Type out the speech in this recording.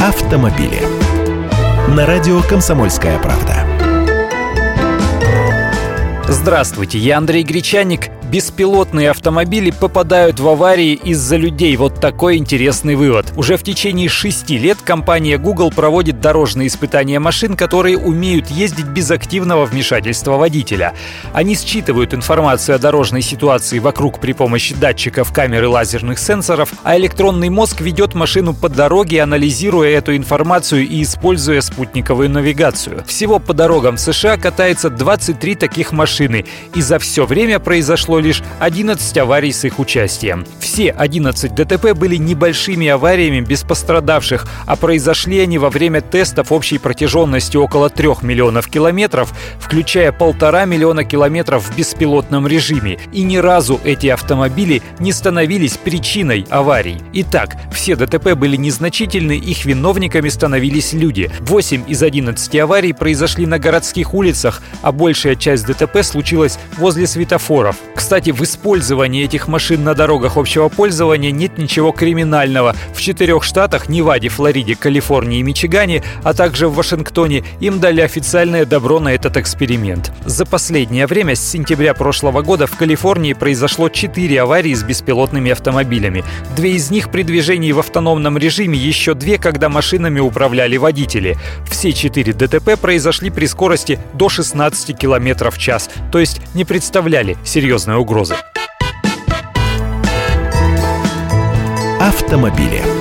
автомобили. На радио «Комсомольская правда». Здравствуйте, я Андрей Гречаник беспилотные автомобили попадают в аварии из-за людей. Вот такой интересный вывод. Уже в течение шести лет компания Google проводит дорожные испытания машин, которые умеют ездить без активного вмешательства водителя. Они считывают информацию о дорожной ситуации вокруг при помощи датчиков, камер и лазерных сенсоров, а электронный мозг ведет машину по дороге, анализируя эту информацию и используя спутниковую навигацию. Всего по дорогам США катается 23 таких машины, и за все время произошло лишь 11 аварий с их участием. Все 11 ДТП были небольшими авариями без пострадавших, а произошли они во время тестов общей протяженностью около 3 миллионов километров, включая полтора миллиона километров в беспилотном режиме. И ни разу эти автомобили не становились причиной аварий. Итак, все ДТП были незначительны, их виновниками становились люди. 8 из 11 аварий произошли на городских улицах, а большая часть ДТП случилась возле светофоров. Кстати, кстати, в использовании этих машин на дорогах общего пользования нет ничего криминального. В четырех штатах – Неваде, Флориде, Калифорнии и Мичигане, а также в Вашингтоне – им дали официальное добро на этот эксперимент. За последнее время, с сентября прошлого года, в Калифорнии произошло четыре аварии с беспилотными автомобилями. Две из них при движении в автономном режиме, еще две, когда машинами управляли водители. Все четыре ДТП произошли при скорости до 16 км в час, то есть не представляли серьезной угрозы. Автомобили.